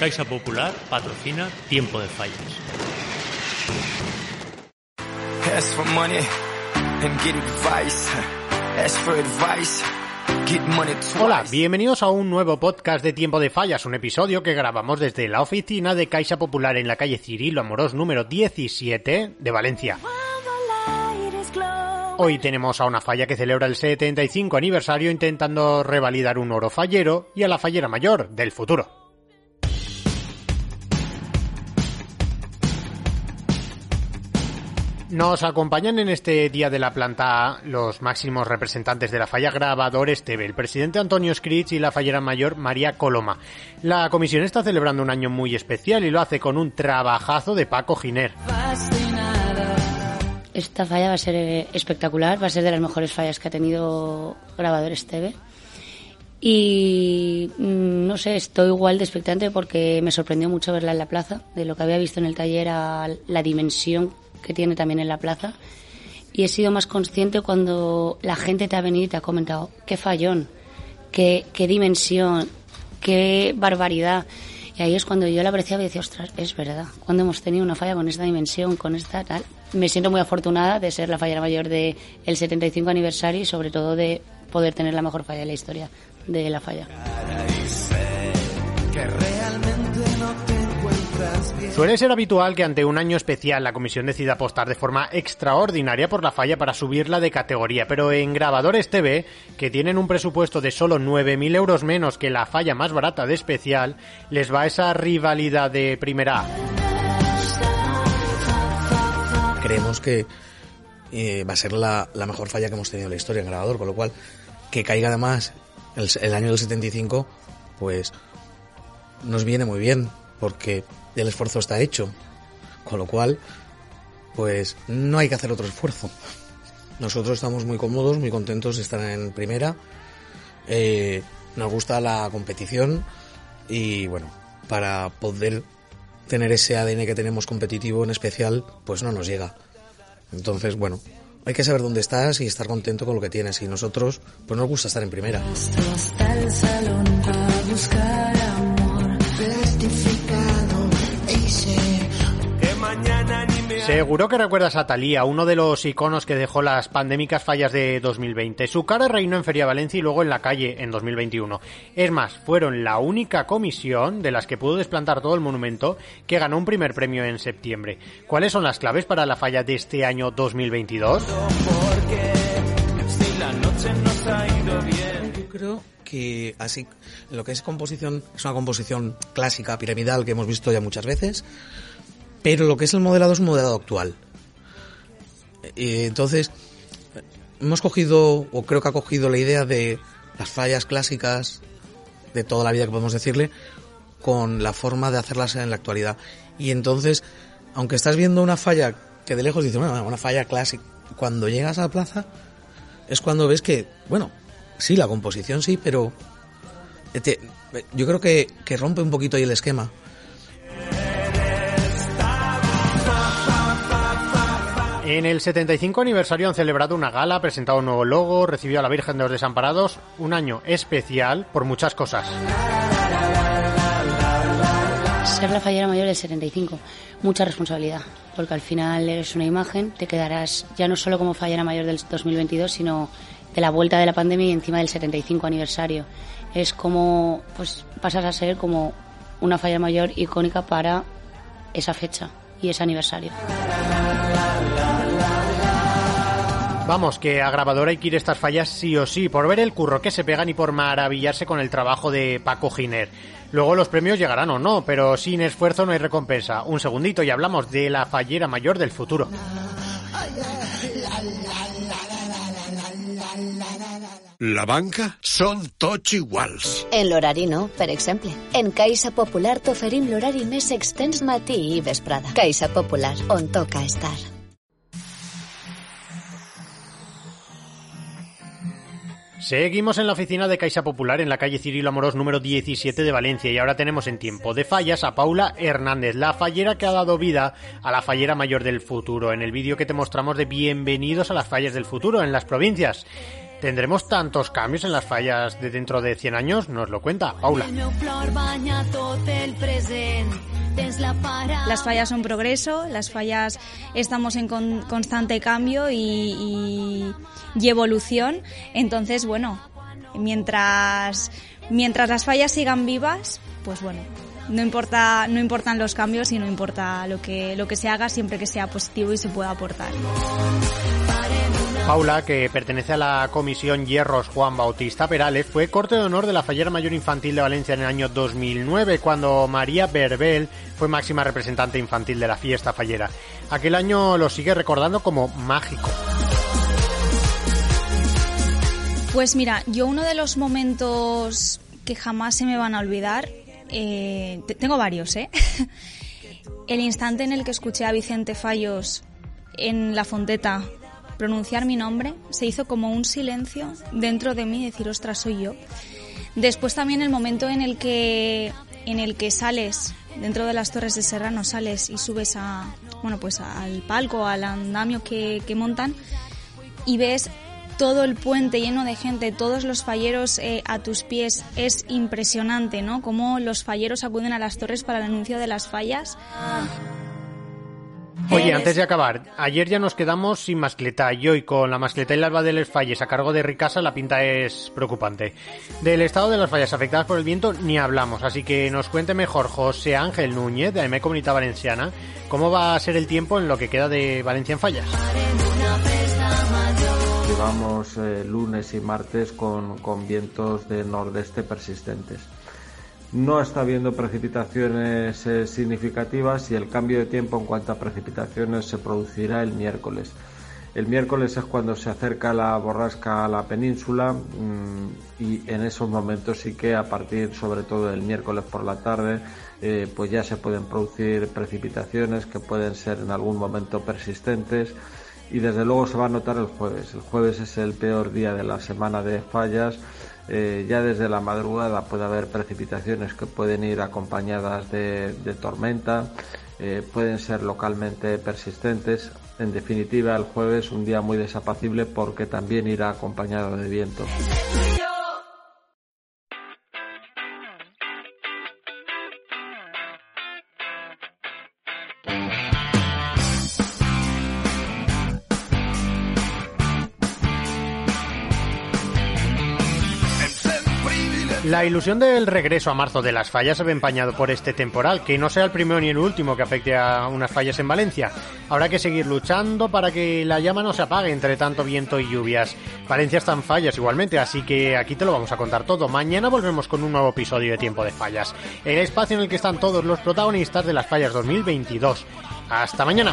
Caixa Popular patrocina Tiempo de Fallas. Ask for money and get advice. Ask for advice. Get money twice. Hola, bienvenidos a un nuevo podcast de Tiempo de Fallas, un episodio que grabamos desde la oficina de Caixa Popular en la calle Cirilo Amorós número 17 de Valencia. Hoy tenemos a una falla que celebra el 75 aniversario intentando revalidar un oro fallero y a la fallera mayor del futuro. Nos acompañan en este día de la planta los máximos representantes de la falla grabador Esteve, el presidente Antonio Scritch y la fallera mayor María Coloma. La comisión está celebrando un año muy especial y lo hace con un trabajazo de Paco Giner. Esta falla va a ser eh, espectacular, va a ser de las mejores fallas que ha tenido grabador Esteve. Y mm, no sé, estoy igual de expectante porque me sorprendió mucho verla en la plaza. De lo que había visto en el taller a la dimensión que tiene también en la plaza. Y he sido más consciente cuando la gente te ha venido y te ha comentado, qué fallón, qué, qué dimensión, qué barbaridad. Y ahí es cuando yo la apreciaba y decía, ostras, es verdad, cuando hemos tenido una falla con esta dimensión, con esta tal. Me siento muy afortunada de ser la fallera mayor del el 75 aniversario y sobre todo de poder tener la mejor falla de la historia de la falla. Suele ser habitual que ante un año especial la comisión decida apostar de forma extraordinaria por la falla para subirla de categoría, pero en Grabadores TV, que tienen un presupuesto de solo 9.000 euros menos que la falla más barata de especial, les va esa rivalidad de primera. Creemos que eh, va a ser la, mejor falla que hemos tenido en la historia en Grabador, con lo cual que caiga además el, el año del 75, pues nos viene muy bien, porque el esfuerzo está hecho. Con lo cual, pues no hay que hacer otro esfuerzo. Nosotros estamos muy cómodos, muy contentos de estar en primera. Eh, nos gusta la competición y bueno, para poder tener ese ADN que tenemos competitivo en especial, pues no nos llega. Entonces, bueno, hay que saber dónde estás y estar contento con lo que tienes. Y nosotros, pues nos gusta estar en primera. Seguro que recuerdas a Talía, uno de los iconos que dejó las pandémicas fallas de 2020. Su cara reinó en Feria Valencia y luego en la calle en 2021. Es más, fueron la única comisión de las que pudo desplantar todo el monumento que ganó un primer premio en septiembre. ¿Cuáles son las claves para la falla de este año 2022? Yo creo que así lo que es composición es una composición clásica piramidal que hemos visto ya muchas veces pero lo que es el modelado es un modelado actual. Entonces, hemos cogido, o creo que ha cogido la idea de las fallas clásicas de toda la vida que podemos decirle, con la forma de hacerlas en la actualidad. Y entonces, aunque estás viendo una falla que de lejos dices, bueno, una falla clásica, cuando llegas a la plaza, es cuando ves que, bueno, sí, la composición sí, pero te, yo creo que, que rompe un poquito ahí el esquema. En el 75 aniversario han celebrado una gala, presentado un nuevo logo, recibió a la Virgen de los Desamparados, un año especial por muchas cosas. Ser la fallera mayor del 75, mucha responsabilidad, porque al final eres una imagen, te quedarás ya no solo como fallera mayor del 2022, sino de la vuelta de la pandemia y encima del 75 aniversario. Es como, pues pasas a ser como una fallera mayor icónica para esa fecha y ese aniversario. Vamos, que a grabadora hay que ir estas fallas sí o sí, por ver el curro que se pegan y por maravillarse con el trabajo de Paco Giner. Luego los premios llegarán o no, pero sin esfuerzo no hay recompensa. Un segundito y hablamos de la fallera mayor del futuro. La banca són tots iguals. En l'horari no, per exemple. En Caixa Popular t'oferim l'horari més extens matí i vesprada. Caixa Popular, on toca estar. Seguimos en la oficina de Caixa Popular en la calle Cirilo Amorós número 17 de Valencia y ahora tenemos en tiempo de fallas a Paula Hernández, la fallera que ha dado vida a la fallera mayor del futuro, en el vídeo que te mostramos de bienvenidos a las fallas del futuro en las provincias. ¿Tendremos tantos cambios en las fallas de dentro de 100 años? Nos lo cuenta Paula. Las fallas son progreso, las fallas estamos en con- constante cambio y, y- y evolución. Entonces, bueno, mientras, mientras las fallas sigan vivas, pues bueno, no importa, no importan los cambios y no importa lo que, lo que se haga siempre que sea positivo y se pueda aportar. Paula, que pertenece a la comisión Hierros Juan Bautista Perales, fue corte de honor de la Fallera Mayor Infantil de Valencia en el año 2009, cuando María Berbel fue máxima representante infantil de la fiesta fallera. Aquel año lo sigue recordando como mágico. Pues mira, yo uno de los momentos que jamás se me van a olvidar, eh, te- tengo varios, ¿eh? El instante en el que escuché a Vicente Fallos en la fonteta pronunciar mi nombre, se hizo como un silencio dentro de mí, decir, ostras, soy yo. Después también el momento en el que, en el que sales dentro de las Torres de Serrano, sales y subes a, bueno, pues al palco, al andamio que, que montan y ves todo el puente lleno de gente, todos los falleros eh, a tus pies, es impresionante, ¿no? Cómo los falleros acuden a las torres para el anuncio de las fallas. Oye, antes de acabar, ayer ya nos quedamos sin mascleta y hoy con la mascleta y la alba de las falles a cargo de Ricasa la pinta es preocupante. Del estado de las fallas afectadas por el viento ni hablamos, así que nos cuente mejor José Ángel Núñez de AME Comunidad Valenciana cómo va a ser el tiempo en lo que queda de Valencia en fallas. Llevamos eh, lunes y martes con, vientos de nordeste persistentes. No está habiendo precipitaciones eh, significativas y el cambio de tiempo en cuanto a precipitaciones se producirá el miércoles. El miércoles es cuando se acerca la borrasca a la península mm, y en esos momentos sí que a partir sobre todo del miércoles por la tarde eh, pues ya se pueden producir precipitaciones que pueden ser en algún momento persistentes y desde luego se va a notar el jueves. El jueves es el peor día de la semana de fallas. Eh, ya desde la madrugada puede haber precipitaciones que pueden ir acompañadas de, tormenta, eh, pueden ser localmente persistentes. En definitiva, el jueves un día muy desapacible porque también irá acompañado de viento. La ilusión del regreso a marzo de las fallas se ve empañado por este temporal, que no sea el primero ni el último que afecte a unas fallas en Valencia. Habrá que seguir luchando para que la llama no se apague entre tanto viento y lluvias. Valencia está en fallas igualmente, así que aquí te lo vamos a contar todo. Mañana volvemos con un nuevo episodio de Tiempo de Fallas, el espacio en el que están todos los protagonistas de las fallas 2022. Hasta mañana.